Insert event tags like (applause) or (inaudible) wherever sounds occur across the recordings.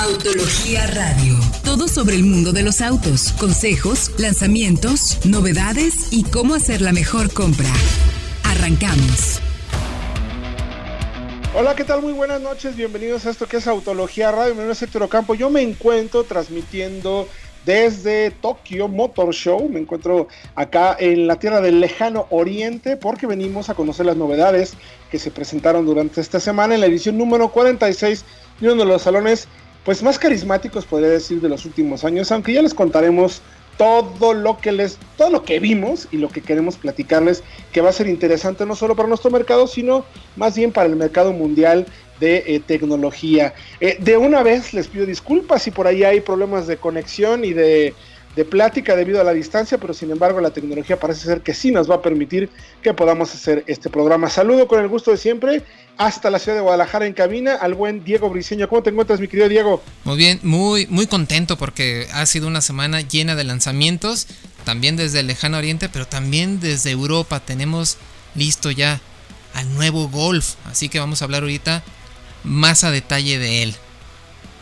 Autología Radio. Todo sobre el mundo de los autos, consejos, lanzamientos, novedades y cómo hacer la mejor compra. Arrancamos. Hola, ¿qué tal? Muy buenas noches. Bienvenidos a esto que es Autología Radio. Mi nombre es Héctor Ocampo. Yo me encuentro transmitiendo desde Tokyo Motor Show. Me encuentro acá en la tierra del lejano oriente porque venimos a conocer las novedades que se presentaron durante esta semana en la edición número 46 de uno de los salones pues más carismáticos podría decir de los últimos años, aunque ya les contaremos todo lo que les todo lo que vimos y lo que queremos platicarles que va a ser interesante no solo para nuestro mercado sino más bien para el mercado mundial de eh, tecnología. Eh, de una vez les pido disculpas si por ahí hay problemas de conexión y de de plática debido a la distancia, pero sin embargo la tecnología parece ser que sí nos va a permitir que podamos hacer este programa. Saludo con el gusto de siempre hasta la ciudad de Guadalajara en cabina al buen Diego Briseño. ¿Cómo te encuentras, mi querido Diego? Muy bien, muy, muy contento porque ha sido una semana llena de lanzamientos, también desde el lejano oriente, pero también desde Europa. Tenemos listo ya al nuevo Golf, así que vamos a hablar ahorita más a detalle de él.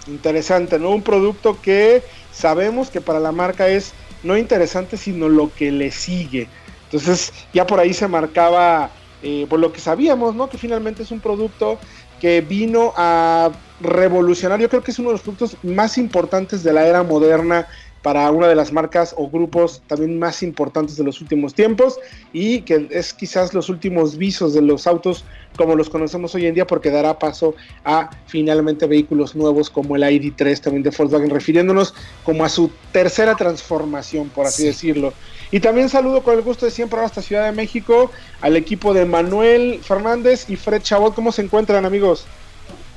Interesante, ¿no? Un producto que sabemos que para la marca es no interesante, sino lo que le sigue. Entonces, ya por ahí se marcaba eh, por lo que sabíamos, ¿no? Que finalmente es un producto que vino a revolucionar, yo creo que es uno de los productos más importantes de la era moderna para una de las marcas o grupos también más importantes de los últimos tiempos y que es quizás los últimos visos de los autos como los conocemos hoy en día porque dará paso a finalmente vehículos nuevos como el ID3 también de Volkswagen refiriéndonos como a su tercera transformación por así decirlo y también saludo con el gusto de siempre hasta Ciudad de México al equipo de Manuel Fernández y Fred Chabot. ¿Cómo se encuentran, amigos?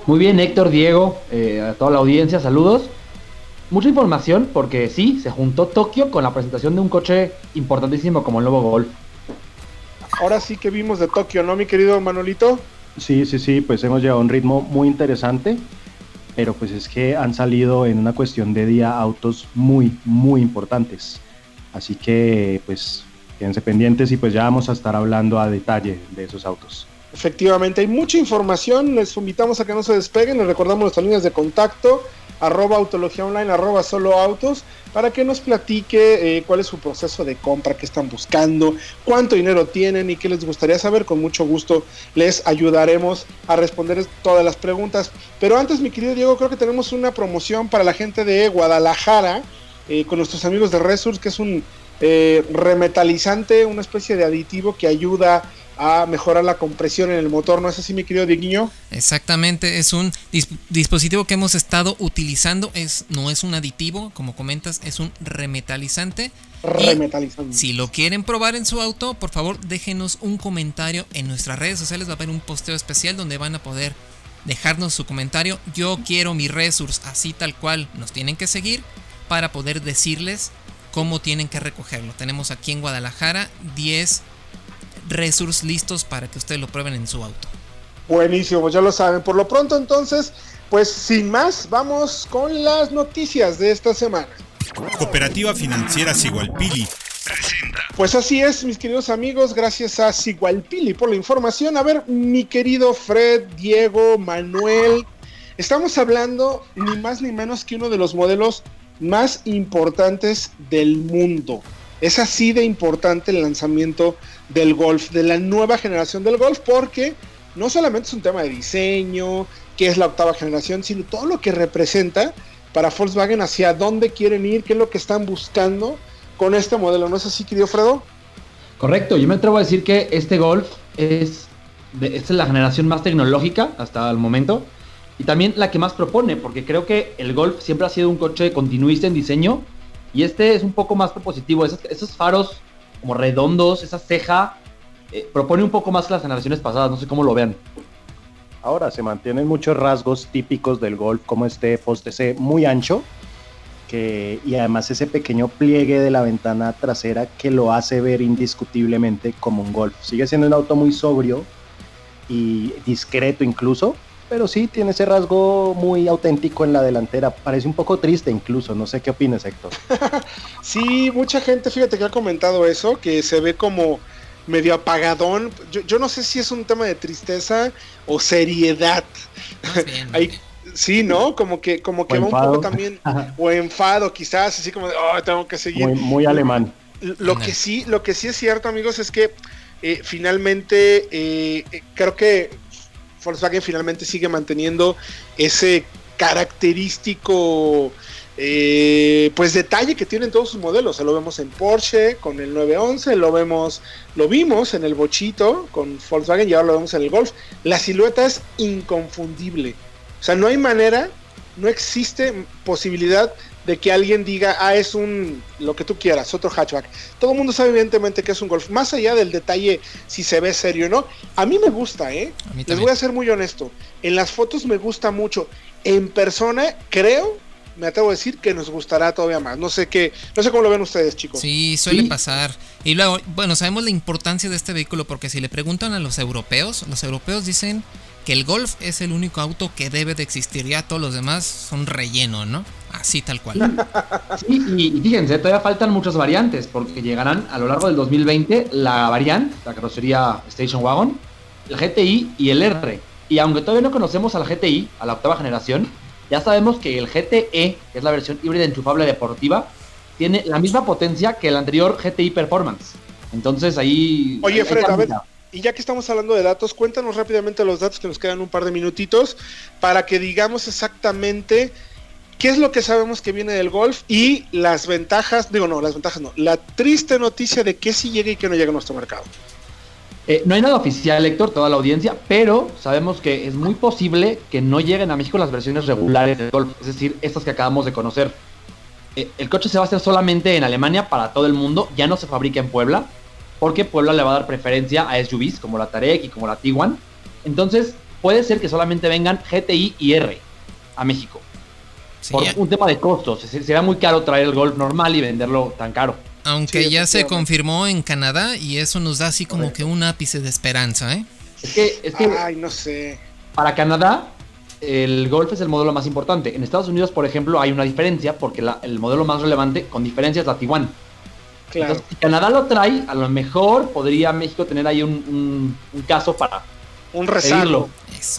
Muy bien, Héctor, Diego, eh, a toda la audiencia, saludos. Mucha información porque sí, se juntó Tokio con la presentación de un coche importantísimo como el nuevo Golf. Ahora sí que vimos de Tokio, ¿no, mi querido Manolito? Sí, sí, sí, pues hemos llevado un ritmo muy interesante, pero pues es que han salido en una cuestión de día autos muy, muy importantes. Así que pues quédense pendientes y pues ya vamos a estar hablando a detalle de esos autos. Efectivamente, hay mucha información, les invitamos a que no se despeguen, les recordamos nuestras líneas de contacto, arroba autología online, arroba solo autos, para que nos platique eh, cuál es su proceso de compra, qué están buscando, cuánto dinero tienen y qué les gustaría saber. Con mucho gusto les ayudaremos a responder todas las preguntas. Pero antes, mi querido Diego, creo que tenemos una promoción para la gente de Guadalajara eh, con nuestros amigos de Resource, que es un eh, remetalizante, una especie de aditivo que ayuda a mejorar la compresión en el motor, ¿no es así, mi querido Dieguiño? Exactamente, es un dispositivo que hemos estado utilizando, es, no es un aditivo, como comentas, es un remetalizante. Remetalizante. si lo quieren probar en su auto, por favor déjenos un comentario en nuestras redes sociales, va a haber un posteo especial donde van a poder dejarnos su comentario. Yo quiero mi Resource así tal cual, nos tienen que seguir para poder decirles cómo tienen que recogerlo. Tenemos aquí en Guadalajara 10 resources listos para que ustedes lo prueben en su auto. Buenísimo, ya lo saben. Por lo pronto entonces, pues sin más, vamos con las noticias de esta semana. Cooperativa Financiera Sigualpili presenta. Pues así es, mis queridos amigos, gracias a Sigualpili por la información. A ver, mi querido Fred, Diego, Manuel, estamos hablando ni más ni menos que uno de los modelos más importantes del mundo. Es así de importante el lanzamiento del Golf, de la nueva generación del Golf, porque no solamente es un tema de diseño, que es la octava generación, sino todo lo que representa para Volkswagen, hacia dónde quieren ir, qué es lo que están buscando con este modelo. ¿No es así, querido Fredo? Correcto, yo me atrevo a decir que este Golf es, es la generación más tecnológica hasta el momento y también la que más propone, porque creo que el Golf siempre ha sido un coche continuista en diseño y este es un poco más propositivo. Esos, faros como redondos, esa ceja, eh, propone un poco más que las generaciones pasadas, no sé cómo lo vean. Ahora se mantienen muchos rasgos típicos del Golf, como este poste muy ancho, que, y además ese pequeño pliegue de la ventana trasera que lo hace ver indiscutiblemente como un Golf. Sigue siendo un auto muy sobrio y discreto incluso, pero sí tiene ese rasgo muy auténtico en la delantera. Parece un poco triste incluso, no sé qué opinas Héctor. (laughs) sí, mucha gente, fíjate que ha comentado eso, que se ve como medio apagadón. Yo, no sé si es un tema de tristeza o seriedad. (laughs) Sí, ¿no? Como que, como que va un poco también, (laughs) o enfado quizás, así como de, oh, tengo que seguir. Muy, alemán. Lo que sí, lo que sí es cierto, amigos, es que eh, finalmente eh, creo que Volkswagen finalmente sigue manteniendo ese característico eh, pues detalle que tienen todos sus modelos. lo vemos en Porsche con el 911, lo vemos, lo vimos en el Bochito con Volkswagen y ahora lo vemos en el Golf. La silueta es inconfundible. O sea, no hay manera, no existe posibilidad de que alguien diga, ah, es un, lo que tú quieras, otro hatchback. Todo el mundo sabe evidentemente que es un Golf, más allá del detalle si se ve serio o no. A mí me gusta, ¿eh? Les voy a ser muy honesto. En las fotos me gusta mucho. En persona, creo, me atrevo a decir que nos gustará todavía más. No sé qué, no sé cómo lo ven ustedes, chicos. Sí, suele pasar. Y luego, bueno, sabemos la importancia de este vehículo porque si le preguntan a los europeos, los europeos dicen que el Golf es el único auto que debe de existir. Ya todos los demás son relleno, ¿no? Así tal cual. (laughs) Sí, y fíjense, todavía faltan muchas variantes porque llegarán a lo largo del 2020 la variante, la carrocería Station Wagon, el GTI y el R. Y aunque todavía no conocemos al GTI, a la octava generación, ya sabemos que el GTE, que es la versión híbrida enchufable deportiva, tiene la misma potencia que el anterior GTI Performance. Entonces ahí... Oye, Fred, a ver, y ya que estamos hablando de datos, cuéntanos rápidamente los datos que nos quedan un par de minutitos para que digamos exactamente qué es lo que sabemos que viene del golf y las ventajas, digo no, las ventajas no, la triste noticia de que sí llega y que no llega a nuestro mercado. Eh, no hay nada oficial, Héctor, toda la audiencia, pero sabemos que es muy posible que no lleguen a México las versiones regulares del Golf, es decir, estas que acabamos de conocer. Eh, el coche se va a hacer solamente en Alemania para todo el mundo, ya no se fabrica en Puebla, porque Puebla le va a dar preferencia a SUVs como la Tarek y como la Tiguan. Entonces, puede ser que solamente vengan GTI y R a México. por un tema de costos, será muy caro traer el Golf normal y venderlo tan caro. Aunque ya se confirmó en Canadá y eso nos da así como que un ápice de esperanza, ¿eh? Es que, es que Ay, no sé. Para Canadá, el Golf es el modelo más importante. En Estados Unidos, por ejemplo, hay una diferencia porque el modelo más relevante, con diferencia, es la Tiguan. Claro. Entonces, si Canadá lo trae, a lo mejor podría México tener ahí un, caso para un rezago.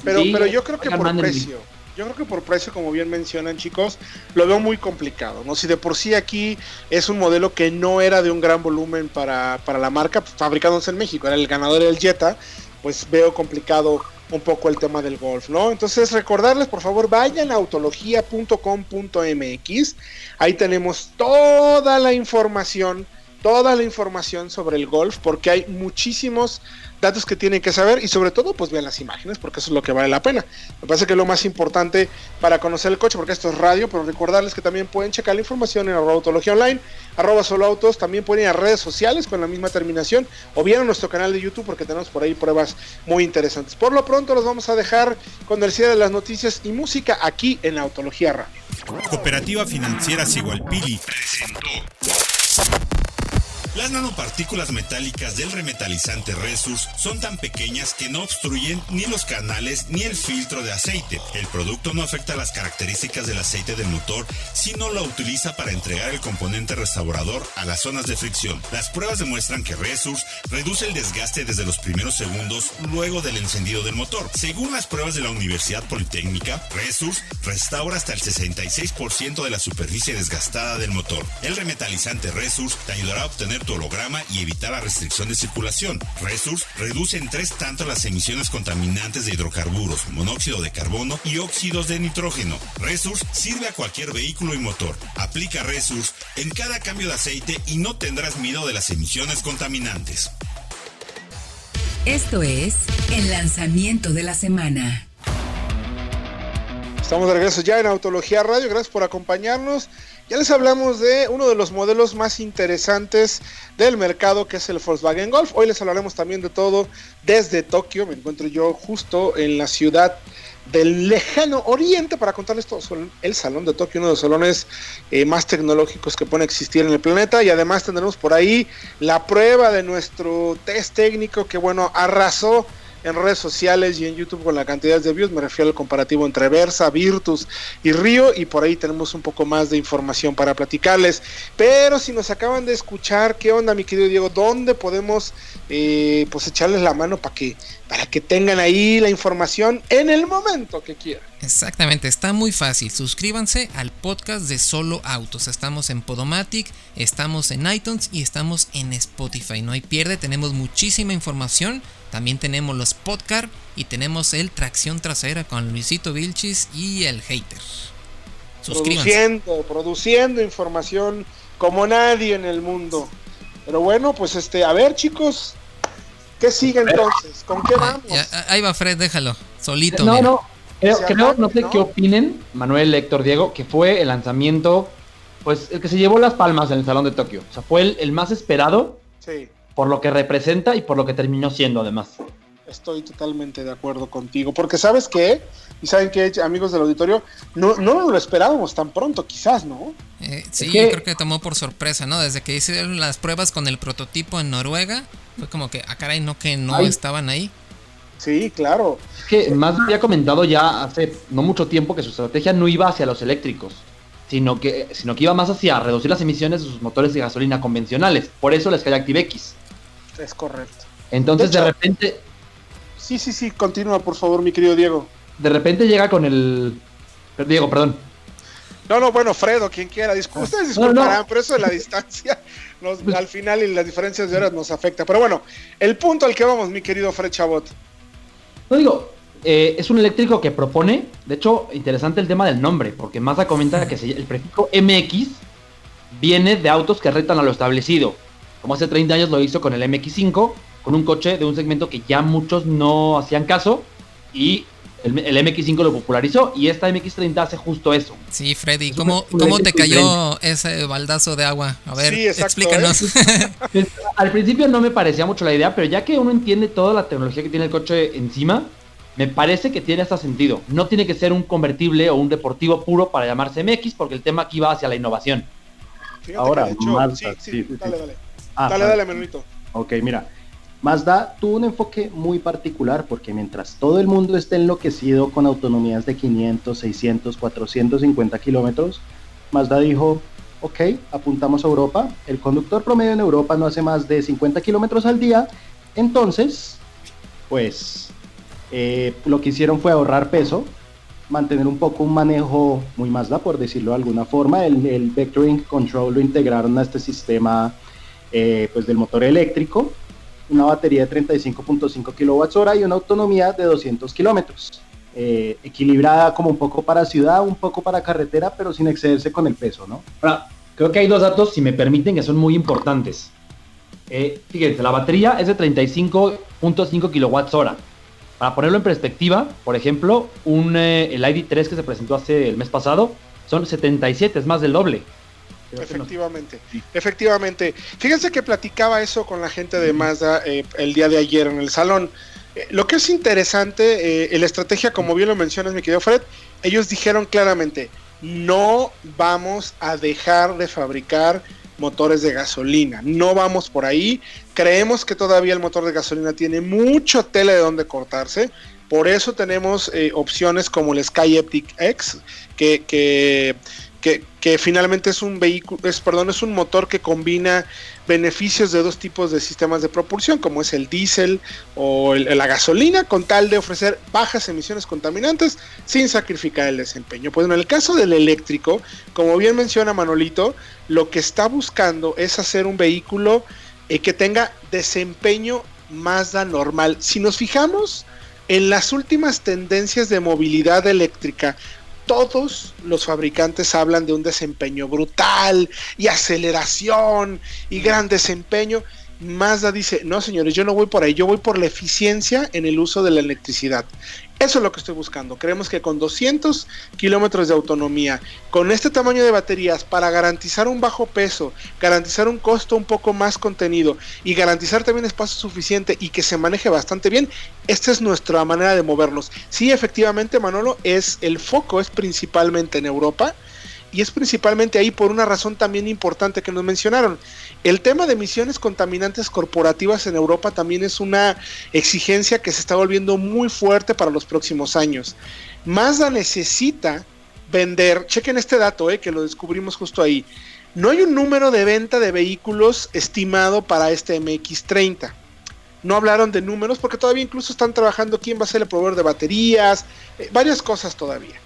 Pero, pero yo creo que por precio. Yo creo que por precio, como bien mencionan chicos, lo veo muy complicado, ¿no? Si de por sí aquí es un modelo que no era de un gran volumen para, la marca, pues, fabricándose en México, era el ganador del Jetta, pues veo complicado un poco el tema del golf, ¿no? Entonces recordarles, por favor, vayan a autología.com.mx, ahí tenemos toda la información, toda la información sobre el golf, porque hay muchísimos datos que tienen que saber y sobre todo pues vean las imágenes porque eso es lo que vale la pena. Me parece que es lo más importante para conocer el coche porque esto es radio, pero recordarles que también pueden checar la información en arroba autología online, arroba solo autos, también pueden ir a redes sociales con la misma terminación o bien a nuestro canal de YouTube porque tenemos por ahí pruebas muy interesantes. Por lo pronto los vamos a dejar con el cierre de las noticias y música aquí en Autología Radio. Cooperativa Financiera Sigualpili presentó las nanopartículas metálicas del remetalizante Resus son tan pequeñas que no obstruyen ni los canales ni el filtro de aceite. El producto no afecta las características del aceite del motor, sino lo utiliza para entregar el componente restaurador a las zonas de fricción. Las pruebas demuestran que Resus reduce el desgaste desde los primeros segundos luego del encendido del motor. Según las pruebas de la Universidad Politécnica, Resus restaura hasta el 66% de la superficie desgastada del motor. El remetalizante Resus te ayudará a obtener tu holograma y evitar la restricción de circulación. Resource reduce en tres tanto las emisiones contaminantes de hidrocarburos, monóxido de carbono y óxidos de nitrógeno. Resource sirve a cualquier vehículo y motor. Aplica Resource en cada cambio de aceite y no tendrás miedo de las emisiones contaminantes. Esto es el lanzamiento de la semana. Estamos de regreso ya en Autología Radio. Gracias por acompañarnos. Ya les hablamos de uno de los modelos más interesantes del mercado, que es el Volkswagen Golf. Hoy les hablaremos también de todo desde Tokio. Me encuentro yo justo en la ciudad del lejano oriente para contarles todo sobre el Salón de Tokio, uno de los salones eh, más tecnológicos que pueden existir en el planeta. Y además tendremos por ahí la prueba de nuestro test técnico que, bueno, arrasó en redes sociales y en YouTube con la cantidad de views. Me refiero al comparativo entre Versa, Virtus y Río. Y por ahí tenemos un poco más de información para platicarles. Pero si nos acaban de escuchar, ¿qué onda, mi querido Diego? ¿Dónde podemos eh, pues echarles la mano para que para que tengan ahí la información en el momento que quieran. Exactamente, está muy fácil. Suscríbanse al podcast de Solo Autos. Estamos en Podomatic, estamos en iTunes y estamos en Spotify. No hay pierde, tenemos muchísima información. También tenemos los podcasts y tenemos el Tracción Trasera con Luisito Vilchis y el Hater. Produciendo, produciendo información como nadie en el mundo. Pero bueno, pues este, a ver chicos, ¿qué sigue entonces? ¿Con qué vamos? ahí va Fred, déjalo, solito. No, no, creo, no sé qué opinen, Manuel, Héctor, Diego, que fue el lanzamiento, pues el que se llevó las palmas en el Salón de Tokio. O sea, fue el, el más esperado sí. Por lo que representa y por lo que terminó siendo además. Estoy totalmente de acuerdo contigo, porque sabes qué, y saben que amigos del auditorio, no, no lo esperábamos tan pronto, quizás, ¿no? Eh, sí, creo que tomó por sorpresa, ¿no? Desde que hicieron las pruebas con el prototipo en Noruega, fue como que, ah, caray, no que no estaban ahí. Sí, claro. Es que más había comentado ya hace no mucho tiempo que su estrategia no iba hacia los eléctricos, sino que, sino que iba más hacia reducir las emisiones de sus motores de gasolina convencionales. Por eso les cae ActiveX. Es correcto. Entonces de repente Sí, sí, sí, continúa, por favor, mi querido Diego. De repente llega con el. Diego, perdón. No, no, bueno, Fredo, quien quiera. ustedes disculparán, pero eso de la distancia, (laughs) al final y las diferencias de horas nos afecta. Pero bueno, el punto al que vamos, mi querido Fred Chabot. No digo, eh, es un eléctrico que propone, de hecho, interesante el tema del nombre, porque Mazda comenta que el prefijo MX viene de autos que retan a lo establecido, como hace 30 años lo hizo con el MX5 con un coche de un segmento que ya muchos no hacían caso y el, MX5 lo popularizó y esta MX30 hace justo eso. Sí, Freddy, ¿cómo, ¿cómo te cayó ese baldazo de agua? A ver, explícanos. ¿eh? (laughs) Al principio no me parecía mucho la idea, pero ya que uno entiende toda la tecnología que tiene el coche encima, me parece que tiene hasta sentido. No tiene que ser un convertible o un deportivo puro para llamarse MX, porque el tema aquí va hacia la innovación. Ahora, sí, sí, dale, dale. Ah, dale, dale, Manuelito. Ok, mira. Mazda tuvo un enfoque muy particular porque mientras todo el mundo esté enloquecido con autonomías de 500, 600, 450 kilómetros, Mazda dijo, ok, apuntamos a Europa, el conductor promedio en Europa no hace más de 50 kilómetros al día, entonces, pues eh, lo que hicieron fue ahorrar peso, mantener un poco un manejo muy Mazda, por decirlo de alguna forma, el, el Vectoring Control lo integraron a este sistema eh, pues del motor eléctrico, una batería de 35.5 kWh y una autonomía de 200 kilómetros. Eh, equilibrada como un poco para ciudad, un poco para carretera, pero sin excederse con el peso, ¿no? Ahora, creo que hay dos datos, si me permiten, que son muy importantes. Eh, fíjense, la batería es de 35.5 kWh. Para ponerlo en perspectiva, por ejemplo, un, eh, el ID3 que se presentó hace el mes pasado son 77, es más del doble. Efectivamente, efectivamente. Fíjense que platicaba eso con la gente de Mazda eh, el día de ayer en el salón. Eh, lo que es interesante, eh, la estrategia, como bien lo mencionas, mi querido Fred, ellos dijeron claramente, no vamos a dejar de fabricar motores de gasolina, no vamos por ahí, creemos que todavía el motor de gasolina tiene mucho tele de donde cortarse, por eso tenemos opciones como el Sky Eptic X, que, que que, finalmente es un vehículo, es, perdón, es un motor que combina beneficios de dos tipos de sistemas de propulsión, como es el diésel o la gasolina, con tal de ofrecer bajas emisiones contaminantes sin sacrificar el desempeño. Pues en el caso del eléctrico, como bien menciona Manolito, lo que está buscando es hacer un vehículo eh, que tenga desempeño más da normal. Si nos fijamos en las últimas tendencias de movilidad eléctrica, todos los fabricantes hablan de un desempeño brutal y aceleración y gran desempeño. Mazda dice, no señores, yo no voy por ahí, yo voy por la eficiencia en el uso de la electricidad. Eso es lo que estoy buscando. Creemos que con 200 kilómetros de autonomía, con este tamaño de baterías, para garantizar un bajo peso, garantizar un costo un poco más contenido y garantizar también espacio suficiente y que se maneje bastante bien, esta es nuestra manera de movernos. Sí, efectivamente, Manolo, es el foco es principalmente en Europa y es principalmente ahí por una razón también importante que nos mencionaron. El tema de emisiones contaminantes corporativas en Europa también es una exigencia que se está volviendo muy fuerte para los próximos años. Mazda necesita vender, chequen este dato, eh, que lo descubrimos justo ahí. No hay un número de venta de vehículos estimado para este MX30. no hablaron de números porque todavía incluso están trabajando quién va a ser el proveedor de baterías, eh, varias cosas todavía.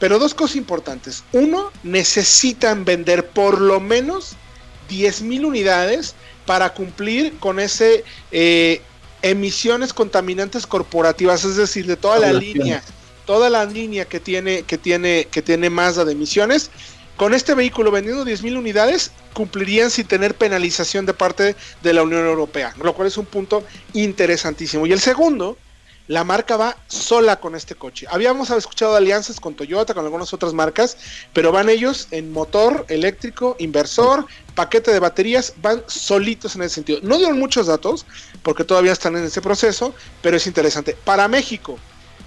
Pero dos cosas importantes. Uno, necesitan vender por lo menos 10.000 unidades para cumplir con ese eh, emisiones contaminantes corporativas, es decir, de toda la línea, toda la línea que tiene, que tiene, que tiene Mazda de emisiones. Con este vehículo vendiendo 10.000 unidades, cumplirían sin tener penalización de parte de la Unión Europea, lo cual es un punto interesantísimo. Y el segundo, la marca va sola con este coche. Habíamos escuchado alianzas con Toyota, con algunas otras marcas, pero van ellos en motor eléctrico, inversor, paquete de baterías, van solitos en ese sentido. No dieron muchos datos, porque todavía están en ese proceso, pero es interesante. Para México,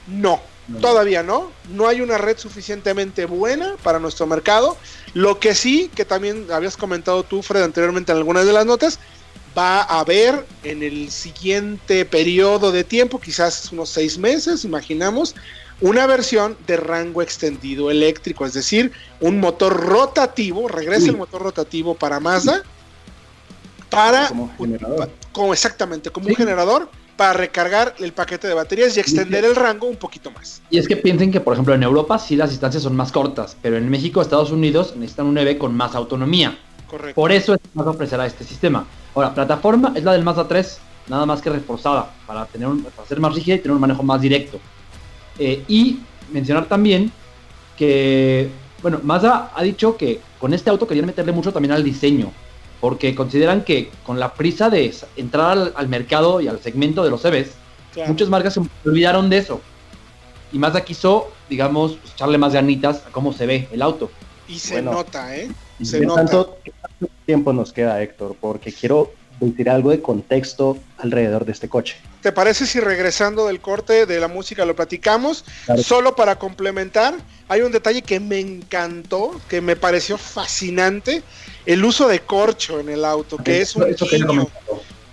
no, todavía no. No hay una red suficientemente buena para nuestro mercado. Lo que sí, que también habías comentado tú, Fred, anteriormente en algunas de las notas, va a haber en el siguiente periodo de tiempo, quizás unos seis meses, imaginamos, una versión de rango extendido eléctrico, es decir, un motor rotativo, regresa el motor rotativo para Mazda, para Como generador. como exactamente, como un generador para recargar el paquete de baterías y extender el rango un poquito más. Y es que piensen que, por ejemplo, en Europa sí las distancias son más cortas, pero en México, Estados Unidos necesitan un EV con más autonomía. Correcto. Por eso es que Mazda ofrecerá este sistema. Ahora, plataforma es la del Mazda 3, nada más que reforzada, para, tener un- para ser más rígida y tener un manejo más directo. Eh, y mencionar también que, bueno, Mazda ha dicho que con este auto querían meterle mucho también al diseño, porque consideran que con la prisa de entrar al, al mercado y al segmento de los EVs, Claro. muchas marcas se olvidaron de eso. Y Mazda quiso, digamos, pues, echarle más ganitas a cómo se ve el auto. Y se Bueno. nota, ¿eh? ¿Y Se ¿Qué nota. tanto, qué tanto tiempo nos queda, Héctor? Porque quiero decir algo de contexto alrededor de este coche. ¿Te parece si regresando del corte de la música lo platicamos? Claro. Solo para complementar, hay un detalle que me encantó, que me pareció fascinante, el uso de corcho en el auto, que es un guiño,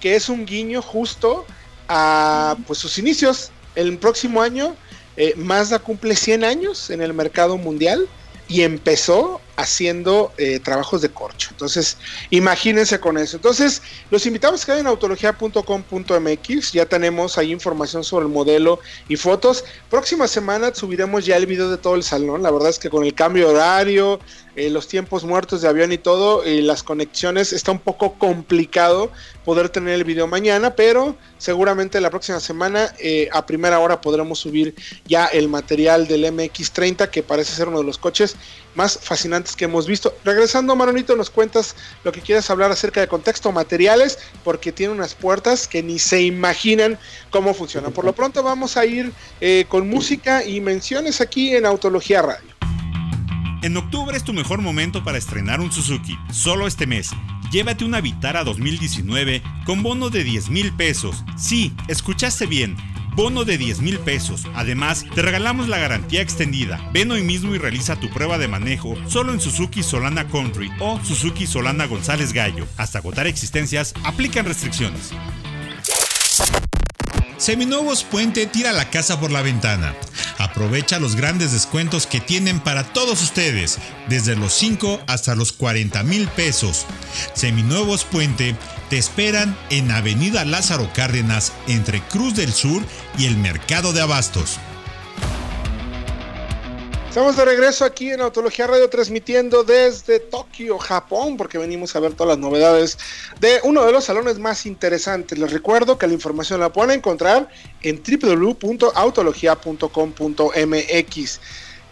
que es un guiño justo a pues sus inicios. El próximo año eh, Mazda cumple 100 años en el mercado mundial y empezó haciendo eh, trabajos de corcho. Entonces, imagínense con eso. Entonces, los invitamos a que vayan a autología.com.mx. Ya tenemos ahí información sobre el modelo y fotos. Próxima semana subiremos ya el video de todo el salón. La verdad es que con el cambio de horario, eh, los tiempos muertos de avión y todo, y las conexiones, está un poco complicado poder tener el video mañana, pero seguramente la próxima semana eh, a primera hora podremos subir ya el material del MX30, que parece ser uno de los coches más fascinantes que hemos visto. Regresando, Maronito, nos cuentas lo que quieres hablar acerca de contexto, materiales, porque tiene unas puertas que ni se imaginan cómo funcionan. Por lo pronto vamos a ir eh, con música y menciones aquí en Autología Radio. En octubre es tu mejor momento para estrenar un Suzuki. Solo este mes. Llévate una Vitara 2019 con bono de 10 mil pesos. Sí, escuchaste bien. Bono de 10 mil pesos. Además, te regalamos la garantía extendida. Ven hoy mismo y realiza tu prueba de manejo solo en Suzuki Solana Country o Suzuki Solana González Gallo. Hasta agotar existencias, aplican restricciones. Seminuevos Puente tira la casa por la ventana. Aprovecha los grandes descuentos que tienen para todos ustedes, desde los 5 hasta los 40 mil pesos. Seminuevos Puente te esperan en Avenida Lázaro Cárdenas entre Cruz del Sur y el Mercado de Abastos. Estamos de regreso aquí en Autología Radio transmitiendo desde Tokio, Japón, porque venimos a ver todas las novedades de uno de los salones más interesantes. Les recuerdo que la información la pueden encontrar en www.autologia.com.mx.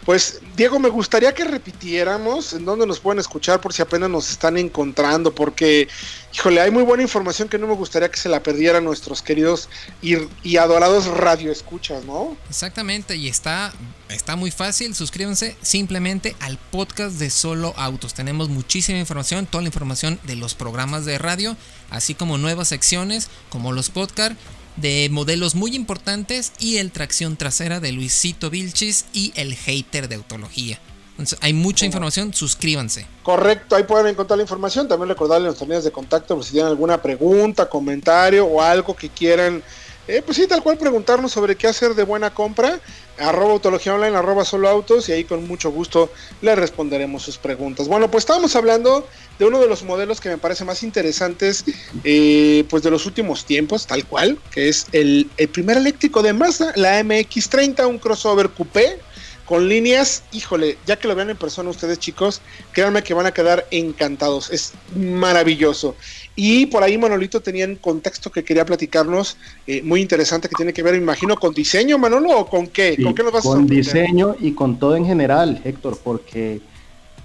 Pues Diego, me gustaría que repitiéramos en dónde nos pueden escuchar por si apenas nos están encontrando, porque, híjole, hay muy buena información que no me gustaría que se la perdieran nuestros queridos y, y adorados radioescuchas, ¿no? Exactamente, y está, está muy fácil. Suscríbanse simplemente al podcast de Solo Autos. Tenemos muchísima información, toda la información de los programas de radio, así como nuevas secciones como los podcasts de modelos muy importantes y el tracción trasera de Luisito Vilchis y el hater de autología. Entonces, hay mucha información, suscríbanse. Correcto, ahí pueden encontrar la información. También recordarles nuestras líneas de contacto por si tienen alguna pregunta, comentario o algo que quieran, eh, pues sí, tal cual preguntarnos sobre qué hacer de buena compra. Arroba autología online, arroba solo autos y ahí con mucho gusto le responderemos sus preguntas. Bueno, pues estábamos hablando de uno de los modelos que me parece más interesantes eh, pues de los últimos tiempos, tal cual, que es el, el primer eléctrico de Mazda, la MX30, un crossover coupé con líneas, híjole, ya que lo vean en persona ustedes chicos, créanme que van a quedar encantados, es maravilloso. Y por ahí Manolito tenía un contexto que quería platicarnos, eh, muy interesante, que tiene que ver, imagino, con diseño, Manolo, o con qué? ¿Con qué nos vas Con diseño y con todo en general, Héctor, porque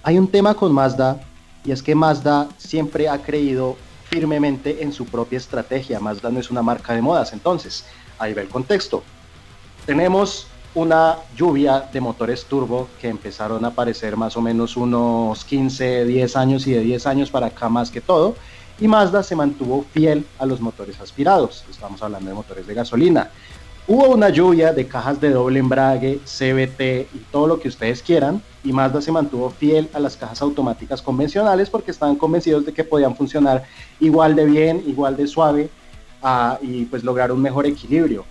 hay un tema con Mazda, y es que Mazda siempre ha creído firmemente en su propia estrategia. Mazda no es una marca de modas, entonces, ahí va el contexto. Tenemos una lluvia de motores turbo que empezaron a aparecer más o menos unos 15, 10 años y de 10 años para acá más que todo. Y Mazda se mantuvo fiel a los motores aspirados. Estamos hablando de motores de gasolina. Hubo una lluvia de cajas de doble embrague, CVT y todo lo que ustedes quieran. Y Mazda se mantuvo fiel a las cajas automáticas convencionales porque estaban convencidos de que podían funcionar igual de bien, igual de suave ah, y pues lograr un mejor equilibrio.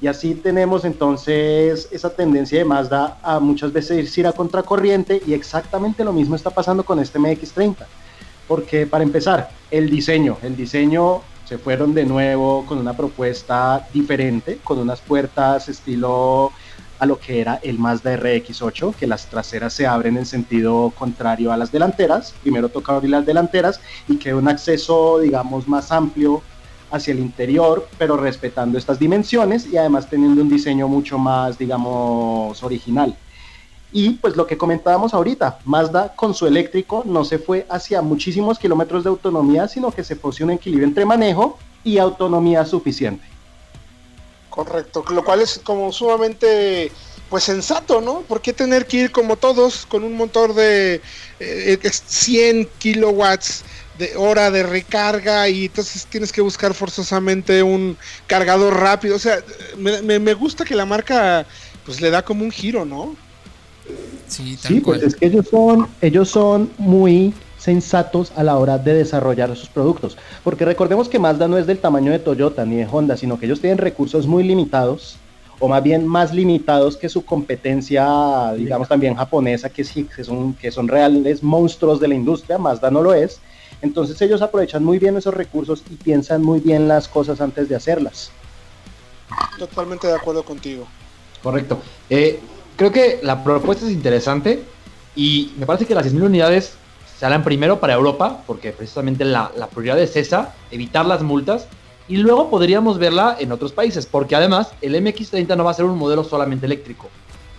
Y así tenemos entonces esa tendencia de Mazda a muchas veces ir a contracorriente y exactamente lo mismo está pasando con este MX30. Porque para empezar, el diseño, el diseño se fueron de nuevo con una propuesta diferente, con unas puertas estilo a lo que era el Mazda RX8, que las traseras se abren en sentido contrario a las delanteras. Primero toca abrir las delanteras y que un acceso, digamos, más amplio hacia el interior, pero respetando estas dimensiones y además teniendo un diseño mucho más, digamos, original. Y pues lo que comentábamos ahorita, Mazda con su eléctrico no se fue hacia muchísimos kilómetros de autonomía, sino que se puso un equilibrio entre manejo y autonomía suficiente. Correcto, lo cual es como sumamente pues sensato, ¿no? ¿Por qué tener que ir como todos con un motor de 100 eh, kilowatts de hora de recarga y entonces tienes que buscar forzosamente un cargador rápido. O sea, me, gusta que la marca pues le da como un giro, ¿no? Sí, sí pues es que ellos son, ellos son muy sensatos a la hora de desarrollar sus productos. Porque recordemos que Mazda no es del tamaño de Toyota ni de Honda, sino que ellos tienen recursos muy limitados, o más bien más limitados que su competencia, digamos también japonesa, que sí, que son, que son reales monstruos de la industria, Mazda no lo es. Entonces ellos aprovechan muy bien esos recursos y piensan muy bien las cosas antes de hacerlas. Totalmente de acuerdo contigo. Correcto. Eh, creo que la propuesta es interesante y me parece que las 10.000 unidades se harán primero para Europa, porque precisamente la, prioridad es esa, evitar las multas, y luego podríamos verla en otros países, porque además el MX30 no va a ser un modelo solamente eléctrico,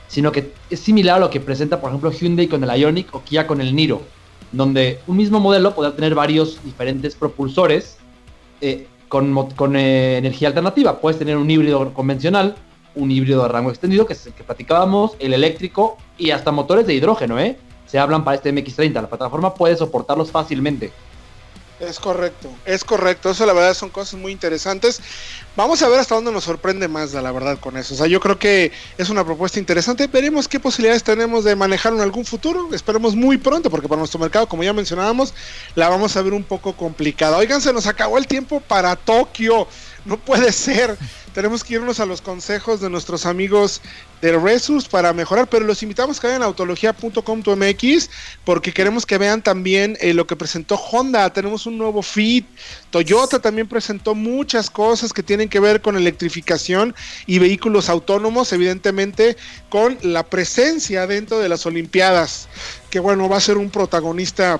sino que es similar a lo que presenta, por ejemplo, Hyundai con el Ioniq o Kia con el Niro donde un mismo modelo podrá tener varios diferentes propulsores eh, con, con eh, energía alternativa. Puedes tener un híbrido convencional, un híbrido de rango extendido, que es el que platicábamos, el eléctrico y hasta motores de hidrógeno, ¿eh? Se hablan para este MX30. La plataforma puede soportarlos fácilmente. Es correcto, es correcto. Eso la verdad son cosas muy interesantes. Vamos a ver hasta dónde nos sorprende más, la verdad, con eso. O sea, yo creo que es una propuesta interesante. Veremos qué posibilidades tenemos de manejarlo en algún futuro. Esperemos muy pronto, porque para nuestro mercado, como ya mencionábamos, la vamos a ver un poco complicada. Oigan, se nos acabó el tiempo para Tokio. No puede ser tenemos que irnos a los consejos de nuestros amigos de Resus para mejorar, pero los invitamos que vayan a autología.com.mx porque queremos que vean también eh, lo que presentó Honda. Tenemos un nuevo Fit. Toyota también presentó muchas cosas que tienen que ver con electrificación y vehículos autónomos, evidentemente con la presencia dentro de las Olimpiadas, que bueno, va a ser un protagonista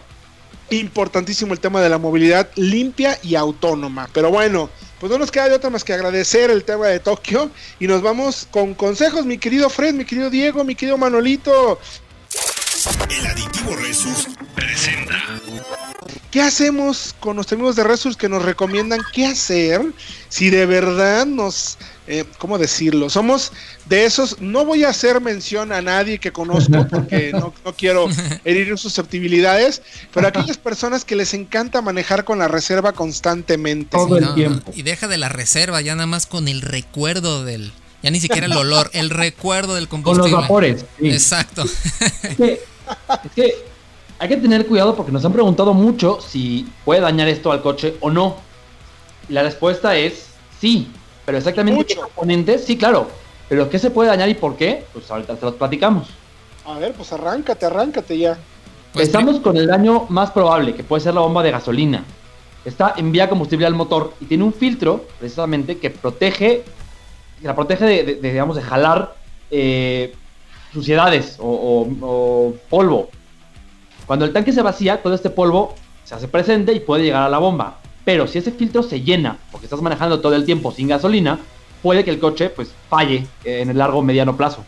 importantísimo el tema de la movilidad limpia y autónoma. Pero bueno, pues no nos queda de otra más que agradecer el tema de Tokio y nos vamos con consejos, mi querido Fred, mi querido Diego, mi querido Manolito. El aditivo Resus presenta. ¿Qué hacemos con nuestros amigos de Resus que nos recomiendan qué hacer si de verdad nos eh, ¿cómo decirlo? Somos de esos, no voy a hacer mención a nadie que conozco porque (laughs) no, quiero herir susceptibilidades, pero aquellas personas que les encanta manejar con la reserva constantemente. Todo el tiempo. y deja de la reserva, ya nada más con el recuerdo del, ya ni siquiera el olor, el recuerdo del combustible. Con los vapores. Exacto. Es que, es que hay que tener cuidado porque nos han preguntado mucho si puede dañar esto al coche o no. Y la respuesta es sí. Pero exactamente qué componentes, sí, claro. Pero ¿qué se puede dañar y por qué? Pues ahorita se los platicamos. A ver, pues arráncate, arráncate ya. Pues Empezamos con el daño más probable, que puede ser la bomba de gasolina. Esta envía combustible al motor y tiene un filtro, precisamente, que protege, que la protege de, de- de, digamos, de jalar eh, suciedades o, o- o polvo. Cuando el tanque se vacía, todo este polvo se hace presente y puede llegar a la bomba. Pero si ese filtro se llena, porque estás manejando todo el tiempo sin gasolina, puede que el coche pues falle eh, en el largo o mediano plazo.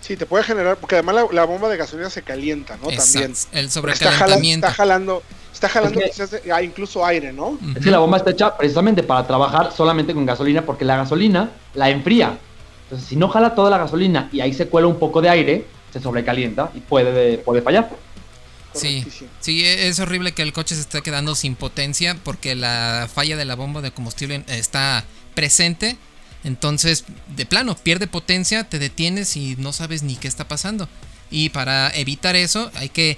Sí, te puede generar, porque además la, la bomba de gasolina se calienta, ¿no? También. exacto, el Está jalando, sobrecalentamiento. está jalando, está jalando Es que- quizás de- ah, incluso aire, ¿no? Es que la bomba está hecha precisamente para trabajar solamente con gasolina, porque la gasolina la enfría. Entonces, si no jala toda la gasolina y ahí se cuela un poco de aire, se sobrecalienta y puede, puede fallar. Sí, sí, e- es horrible que el coche se esté quedando sin potencia porque la falla de la bomba de combustible está presente. Entonces, de plano, pierde potencia, te detienes y no sabes ni qué está pasando. Y para evitar eso, hay que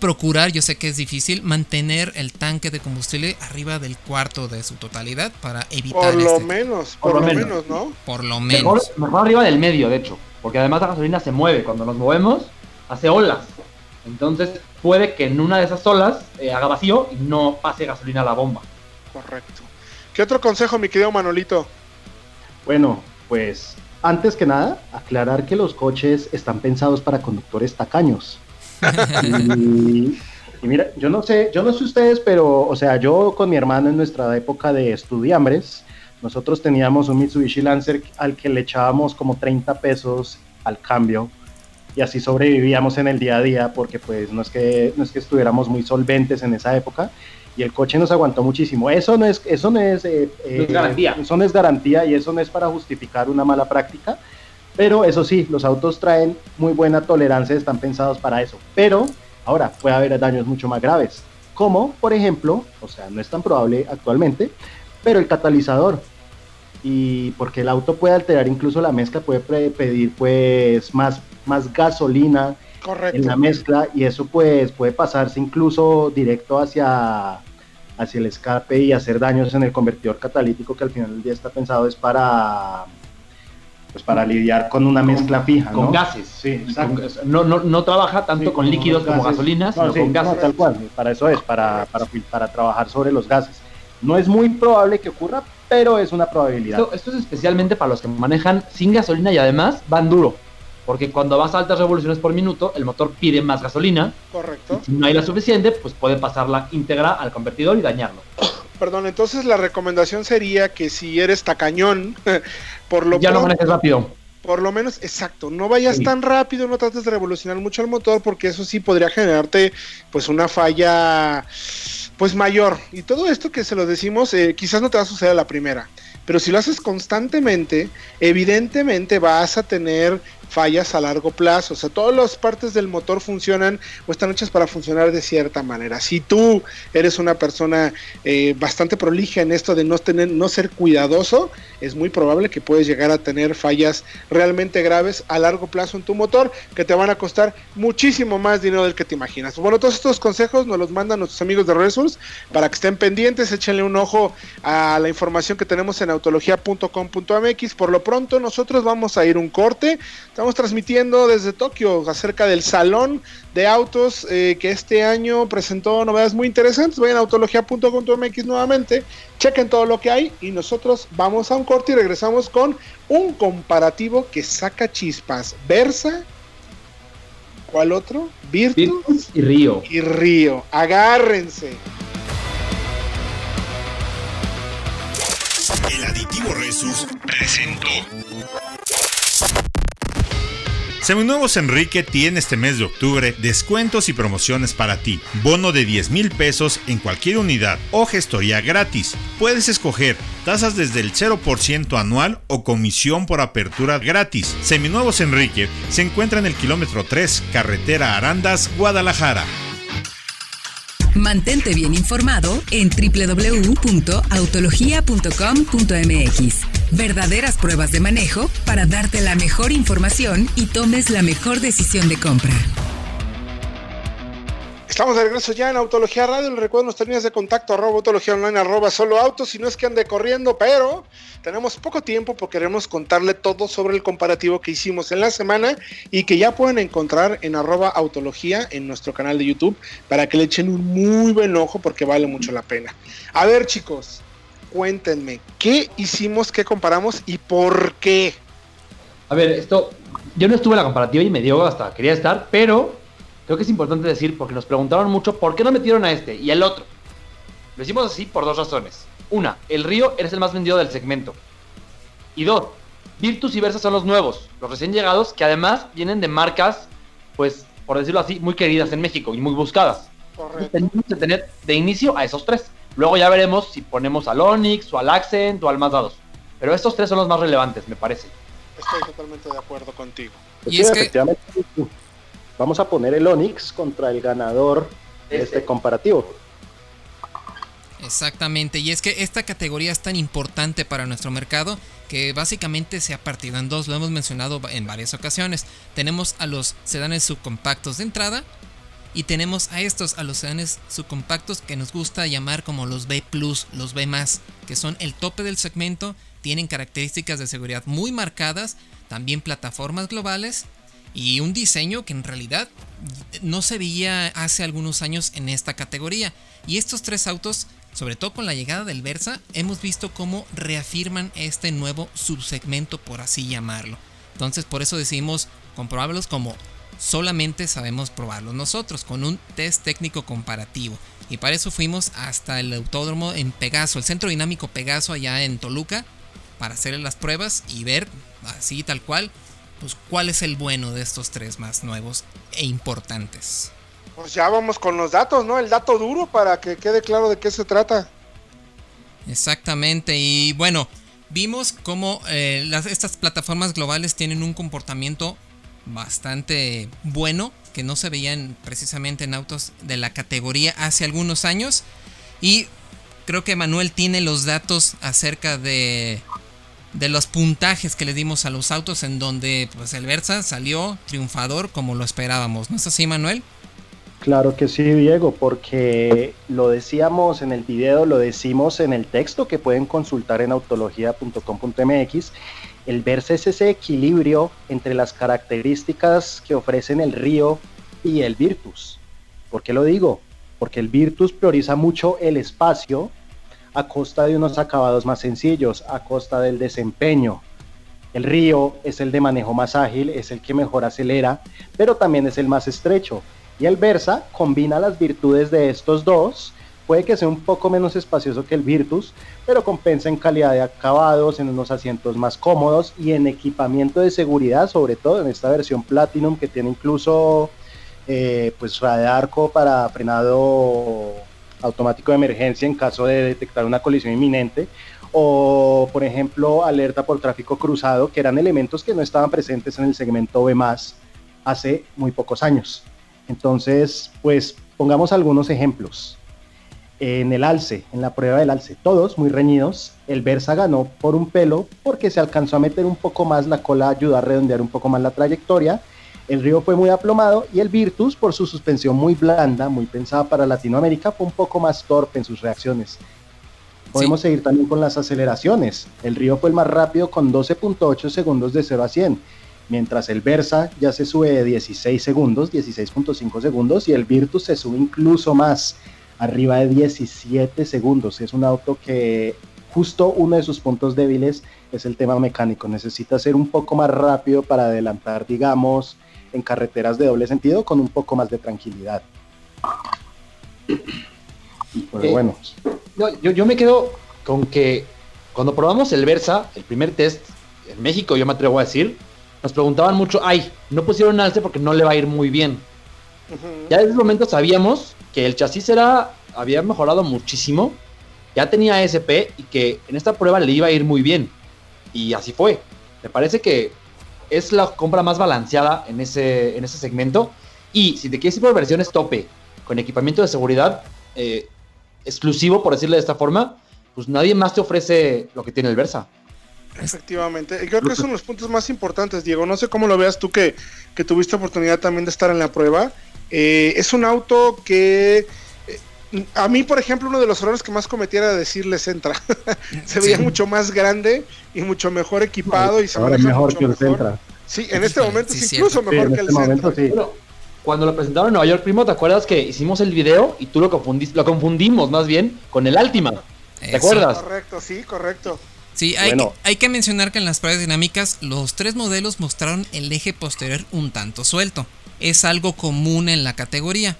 procurar, yo sé que es difícil, mantener el tanque de combustible arriba del cuarto de su totalidad para evitar Por lo este- menos, Por por, lo lo menos. menos, ¿no? por lo Mejor, menos. mejor arriba del medio, de hecho, porque además la gasolina se mueve. Cuando nos movemos, hace olas. Entonces, puede que en una de esas olas eh, haga vacío y no pase gasolina a la bomba. Correcto. ¿Qué otro consejo, mi querido Manolito? Bueno, pues antes que nada, aclarar que los coches están pensados para conductores tacaños. (laughs) y, y mira, yo no sé, yo no sé ustedes, pero, o sea, yo con mi hermano en nuestra época de estudiambres, nosotros teníamos un Mitsubishi Lancer al que le echábamos como 30 pesos al cambio y así sobrevivíamos en el día a día porque pues no es que, no es que estuviéramos muy solventes en esa época y el coche nos aguantó muchísimo. Eso no es, eso no es, eh, No es garantía. Eso no es garantía y eso no es para justificar una mala práctica. Pero eso sí, los autos traen muy buena tolerancia, están pensados para eso. Pero ahora puede haber daños mucho más graves, como por ejemplo, o sea, no es tan probable actualmente, pero el catalizador. Y porque el auto puede alterar incluso la mezcla, puede pedir pues más, más gasolina Correcto. en la mezcla y eso pues puede pasarse incluso directo hacia, hacia el escape y hacer daños en el convertidor catalítico que al final del día está pensado es para pues para lidiar con una Con- mezcla fija, Con ¿no? gases. Sí, exacto. Con- no, no, no trabaja tanto Sí, con líquidos como gases. gasolina, No, sino sí, con no, gases. tal cual, para eso es, para, para, para trabajar sobre los gases. No es muy probable que ocurra, pero es una probabilidad. Esto, esto es especialmente para los que manejan sin gasolina y además van duro. Porque cuando vas a altas revoluciones por minuto, el motor pide más gasolina. Correcto. Y si no hay la suficiente, pues puede pasarla íntegra al convertidor y dañarlo. (coughs) Perdón, entonces la recomendación sería que si eres tacañón, (laughs) por lo ya no pronto- manejes rápido. Por lo menos, exacto, no vayas Sí. tan rápido, no trates de revolucionar mucho el motor porque eso sí podría generarte pues una falla pues mayor. Y todo esto que se lo decimos, eh, quizás no te va a suceder a la primera, pero si lo haces constantemente, evidentemente vas a tener fallas a largo plazo. O sea, todas las partes del motor funcionan o están hechas para funcionar de cierta manera. Si tú eres una persona eh, bastante prolija en esto de no tener, no ser cuidadoso, es muy probable que puedes llegar a tener fallas realmente graves a largo plazo en tu motor que te van a costar muchísimo más dinero del que te imaginas. Bueno, todos estos consejos nos los mandan nuestros amigos de Resource para que estén pendientes, échenle un ojo a la información que tenemos en autología.com.mx. Por lo pronto, nosotros vamos a ir un corte. Estamos transmitiendo desde Tokio acerca del salón de autos eh, que este año presentó novedades muy interesantes. Vayan a autología.com.mx nuevamente, chequen todo lo que hay y nosotros vamos a un corte y regresamos con un comparativo que saca chispas. Versa, ¿cuál otro? Virtus Virtus y Río. y Río. Agárrense. El aditivo Resus presentó. Seminuevos Enrique tiene este mes de octubre descuentos y promociones para ti. Bono de 10 mil pesos en cualquier unidad o gestoría gratis. Puedes escoger tasas desde el 0% anual o comisión por apertura gratis. Seminuevos Enrique se encuentra en el kilómetro 3, carretera Arandas, Guadalajara. Mantente bien informado en www.autologia.com.mx. Verdaderas pruebas de manejo para darte la mejor información y tomes la mejor decisión de compra. Estamos de regreso ya en Autología Radio. Les recuerdo nuestras líneas de contacto, arroba autología online, arroba solo autos. Si no es que ande corriendo, pero tenemos poco tiempo porque queremos contarle todo sobre el comparativo que hicimos en la semana y que ya pueden encontrar en arroba autología en nuestro canal de YouTube para que le echen un muy buen ojo porque vale mucho la pena. A ver, chicos, cuéntenme, ¿qué hicimos, qué comparamos y por qué? A ver, esto, yo no estuve en la comparativa y me dio hasta, quería estar, pero creo que es importante decir, porque nos preguntaron mucho, ¿por qué no metieron a este y el otro? Lo hicimos así por dos razones. Una, el Río eres el más vendido del segmento. Y dos, Virtus y Versa son los nuevos, los recién llegados, que además vienen de marcas, pues, por decirlo así, muy queridas en México y muy buscadas. Correcto. Tenemos que tener de inicio a esos tres. Luego ya veremos si ponemos al Onix o al Accent o al más dados. Pero estos tres son los más relevantes, me parece. Estoy totalmente de acuerdo contigo. Pues y es que vamos a poner el Onix contra el ganador de este, este comparativo. Exactamente, y es que esta categoría es tan importante para nuestro mercado que básicamente se ha partido en dos, lo hemos mencionado en varias ocasiones. Tenemos a los sedanes subcompactos de entrada y tenemos a estos, a los sedanes subcompactos que nos gusta llamar como los B, los B, que son el tope del segmento, tienen características de seguridad muy marcadas, también plataformas globales y un diseño que en realidad no se veía hace algunos años en esta categoría. Y estos tres autos, sobre todo con la llegada del Versa, hemos visto cómo reafirman este nuevo subsegmento, por así llamarlo. Entonces por eso decidimos comprobarlos como solamente sabemos probarlos nosotros, con un test técnico comparativo. Y para eso fuimos hasta el autódromo en Pegaso, el centro dinámico Pegaso allá en Toluca, para hacer las pruebas y ver así tal cual pues cuál es el bueno de estos tres más nuevos e importantes. Pues ya vamos con los datos, ¿no? El dato duro para que quede claro de qué se trata. Exactamente, y bueno, vimos cómo eh, las, estas plataformas globales tienen un comportamiento bastante bueno que no se veían precisamente en autos de la categoría hace algunos años. Y creo que Manuel tiene los datos acerca de de los puntajes que le dimos a los autos en donde pues el Versa salió triunfador como lo esperábamos. ¿No es así, Manuel? Claro que sí, Diego, porque lo decíamos en el video, lo decimos en el texto que pueden consultar en autología.com.mx. El Versa es ese equilibrio entre las características que ofrecen el Río y el Virtus. ¿Por qué lo digo? Porque el Virtus prioriza mucho el espacio a costa de unos acabados más sencillos, a costa del desempeño. El río es el de manejo más ágil, es el que mejor acelera, pero también es el más estrecho. Y el Versa combina las virtudes de estos dos, puede que sea un poco menos espacioso que el Virtus, pero compensa en calidad de acabados, en unos asientos más cómodos y en equipamiento de seguridad, sobre todo en esta versión Platinum que tiene incluso eh, pues arco para frenado automático de emergencia en caso de detectar una colisión inminente, o por ejemplo alerta por tráfico cruzado, que eran elementos que no estaban presentes en el segmento B hace muy pocos años. Entonces, pues pongamos algunos ejemplos. En el alce, en la prueba del alce, todos muy reñidos. El Versa ganó por un pelo porque se alcanzó a meter un poco más la cola, ayudó a redondear un poco más la trayectoria el río fue muy aplomado y el Virtus, por su suspensión muy blanda, muy pensada para Latinoamérica, fue un poco más torpe en sus reacciones. Podemos seguir también con las aceleraciones. El río fue el más rápido con 12.8 segundos de 0 a 100, mientras el Versa ya se sube de 16 segundos, 16.5 segundos, y el Virtus se sube incluso más, arriba de 17 segundos. Es un auto que justo uno de sus puntos débiles es el tema mecánico. Necesita ser un poco más rápido para adelantar, digamos, en carreteras de doble sentido con un poco más de tranquilidad. Pero eh, bueno. Yo, yo, me quedo con que cuando probamos el Versa, el primer test en México, yo me atrevo a decir, nos preguntaban mucho, ay, no pusieron alce porque no le va a ir muy bien. Ya en ese momento sabíamos que el chasis era, había mejorado muchísimo, ya tenía SP y que en esta prueba le iba a ir muy bien. Y así fue. Me parece que es la compra más balanceada en ese, en ese segmento. Y si te quieres ir por versiones tope, con equipamiento de seguridad eh, exclusivo, por decirle de esta forma, pues nadie más te ofrece lo que tiene el Versa. Efectivamente, creo que son los puntos más importantes, Diego. No sé cómo lo veas tú que, que tuviste oportunidad también de estar en la prueba. Eh, es un auto que eh, a mí, por ejemplo, uno de los errores que más cometiera era decirle Centra. (laughs) se veía mucho más grande y mucho mejor equipado y se Ahora maneja mejor mucho que el mejor. Centra. Sí, en este momento Sí, es incluso Sí, mejor que el este momento Centra. sí. Bueno, cuando lo presentaron en Nueva York, primo, ¿te acuerdas que hicimos el video y tú lo confundiste, lo confundimos más bien con el Altima? ¿Te Eso. acuerdas? Correcto, sí, correcto. Sí, hay, Bueno. que, hay que mencionar que en las pruebas dinámicas los tres modelos mostraron el eje posterior un tanto suelto. Es algo común en la categoría.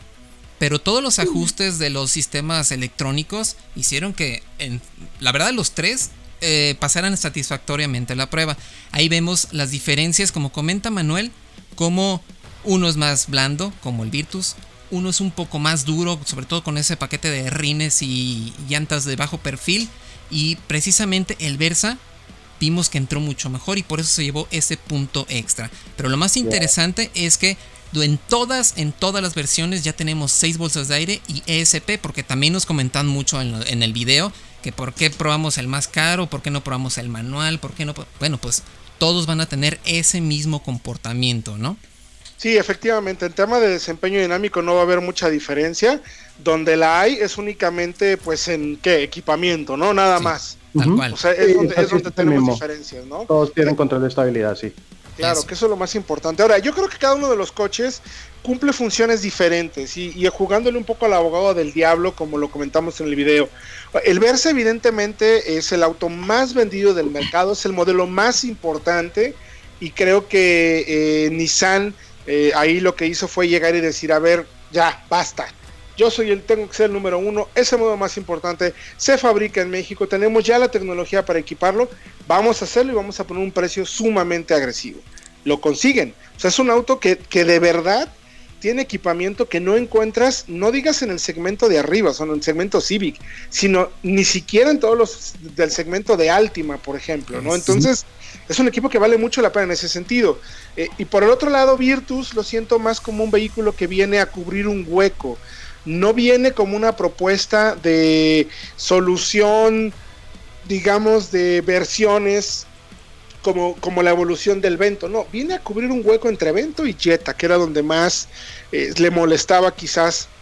Pero todos los ajustes de los sistemas electrónicos hicieron que, en, la verdad, los tres eh, pasaran satisfactoriamente la prueba. Ahí vemos las diferencias, como comenta Manuel, como uno es más blando, como el Virtus, uno es un poco más duro, sobre todo con ese paquete de rines y llantas de bajo perfil, y precisamente el Versa vimos que entró mucho mejor y por eso se llevó ese punto extra. Pero lo más interesante es que en todas, en todas las versiones ya tenemos 6 bolsas de aire y ESP, porque también nos comentan mucho en, lo- en el video que por qué probamos el más caro, por qué no probamos el manual, por qué no... Bueno, pues todos van a tener ese mismo comportamiento, ¿no? Sí, efectivamente, en tema de desempeño dinámico no va a haber mucha diferencia. Donde la hay es únicamente, pues, en qué equipamiento, ¿no? Nada Sí. más. Tal cual. O sea, es Sí, donde, es donde tenemos mismo. diferencias, ¿no? Todos tienen control de estabilidad, sí. Claro, Eso. que eso es lo más importante. Ahora, yo creo que cada uno de los coches cumple funciones diferentes y, y jugándole un poco al abogado del diablo, como lo comentamos en el video. El Versa evidentemente es el auto más vendido del mercado, es el modelo más importante y creo que eh, Nissan eh, ahí lo que hizo fue llegar y decir, a ver, ya, basta. Yo soy el, tengo que ser el número uno, ese modelo más importante se fabrica en México, tenemos ya la tecnología para equiparlo, vamos a hacerlo y vamos a poner un precio sumamente agresivo. Lo consiguen. O sea, es un auto que, que de verdad tiene equipamiento que no encuentras, no digas en el segmento de arriba, son en el segmento Civic, sino ni siquiera en todos los del segmento de Altima, por ejemplo, ¿no? Sí. Entonces, es un equipo que vale mucho la pena en ese sentido. Eh, y por el otro lado, Virtus lo siento más como un vehículo que viene a cubrir un hueco. No viene como una propuesta de solución, digamos, de versiones como, como la evolución del Vento. No, viene a cubrir un hueco entre Vento y Jetta, que era donde más eh, le molestaba quizás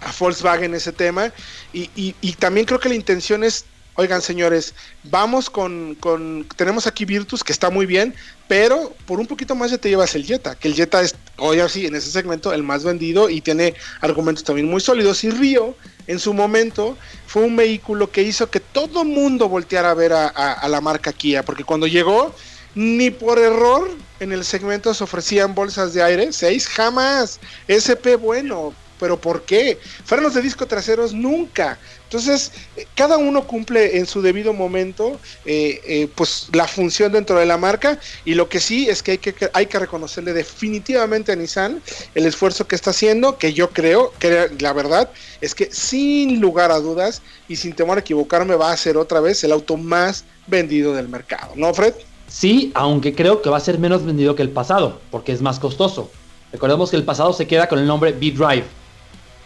a Volkswagen ese tema. Y, y- también creo que la intención es, oigan señores, vamos con, con, tenemos aquí Virtus, que está muy bien, pero por un poquito más ya te llevas el Jetta, que el Jetta es, hoy así, en ese segmento, el más vendido y tiene argumentos también muy sólidos. Y Río, en su momento, fue un vehículo que hizo que todo mundo volteara a ver a, la marca Kia, porque cuando llegó, ni por error en el segmento se ofrecían bolsas de aire, 6 jamás, SP bueno, pero ¿por qué? Frenos de disco traseros nunca. Entonces, eh, cada uno cumple en su debido momento eh, eh, pues la función dentro de la marca y lo que sí es que hay que, hay que reconocerle definitivamente a Nissan el esfuerzo que está haciendo, que yo creo que la verdad es que sin lugar a dudas y sin temor a equivocarme va a ser otra vez el auto más vendido del mercado, ¿no, Fred? Sí, aunque creo que va a ser menos vendido que el pasado, porque es más costoso. Recordemos que el pasado se queda con el nombre B-Drive,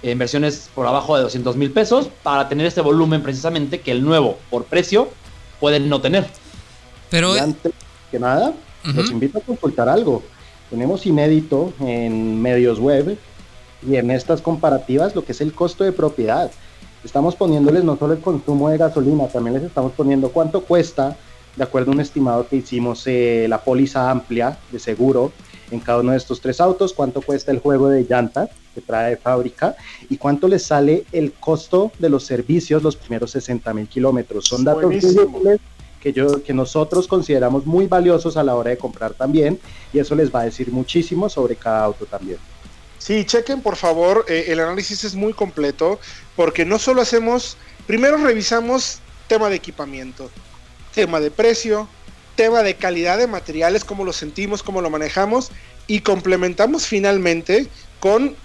en versiones por abajo de 200 mil pesos, para tener este volumen precisamente que el nuevo, por precio, pueden no tener. Pero Y antes que nada, Ujú. los invito a consultar algo. Tenemos inédito en medios web y en estas comparativas lo que es el costo de propiedad. Estamos poniéndoles no solo el consumo de gasolina, también les estamos poniendo cuánto cuesta, de acuerdo a un estimado que hicimos, eh, la póliza amplia de seguro en cada uno de estos tres autos, cuánto cuesta el juego de llantas que trae de fábrica y cuánto les sale el costo de los servicios los primeros 60 mil kilómetros. Son datos que, yo, que nosotros consideramos muy valiosos a la hora de comprar también y eso les va a decir muchísimo sobre cada auto también. Sí, chequen por favor, eh, el análisis es muy completo porque no solo hacemos, primero revisamos tema de equipamiento, tema de precio, tema de calidad de materiales, cómo lo sentimos, cómo lo manejamos y complementamos finalmente con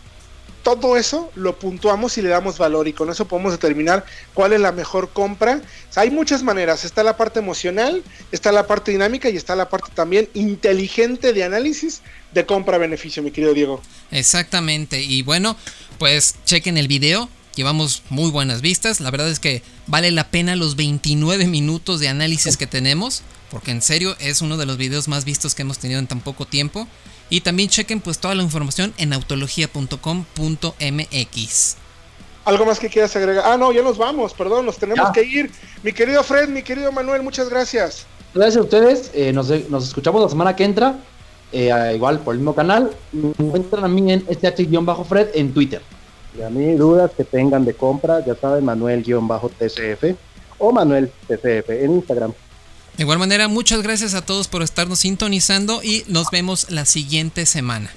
todo eso, lo puntuamos y le damos valor y con eso podemos determinar cuál es la mejor compra. Hay muchas maneras, está la parte emocional, está la parte dinámica y está la parte también inteligente de análisis de compra-beneficio, mi querido Diego. Exactamente. Y bueno, pues chequen el video. Llevamos muy buenas vistas. La verdad es que vale la pena los 29 minutos de análisis que tenemos. Porque en serio es uno de los videos más vistos que hemos tenido en tan poco tiempo. Y también chequen pues toda la información en autologia.com.mx. ¿Algo más que quieras agregar? Ah, no, ya nos vamos, perdón, nos tenemos que ir. Mi querido Fred, mi querido Manuel, muchas gracias. Gracias a ustedes, eh, nos, escuchamos la semana que entra, eh, igual por el mismo canal. Me encuentran a mí en SH-Fred en Twitter. Y a mí dudas que tengan de compra, ya saben, Manuel-TCF o Manuel TCF en Instagram. De igual manera, muchas gracias a todos por estarnos sintonizando y nos vemos la siguiente semana.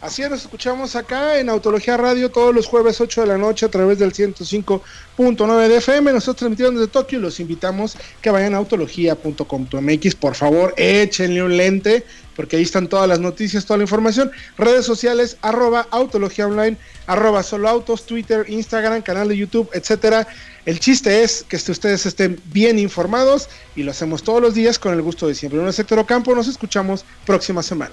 Así es, nos escuchamos acá en Autología Radio todos los jueves 8 de la noche a través del 105.9 de FM. Nosotros transmitimos desde Tokio y los invitamos que vayan a autología.com.mx. Por favor, échenle un lente porque ahí están todas las noticias, toda la información. Redes sociales, arroba Autología Online, arroba Solo Twitter, Instagram, canal de YouTube, etcétera. El chiste es que ustedes estén bien informados y lo hacemos todos los días con el gusto de siempre. En el sector Ocampo nos escuchamos próxima semana.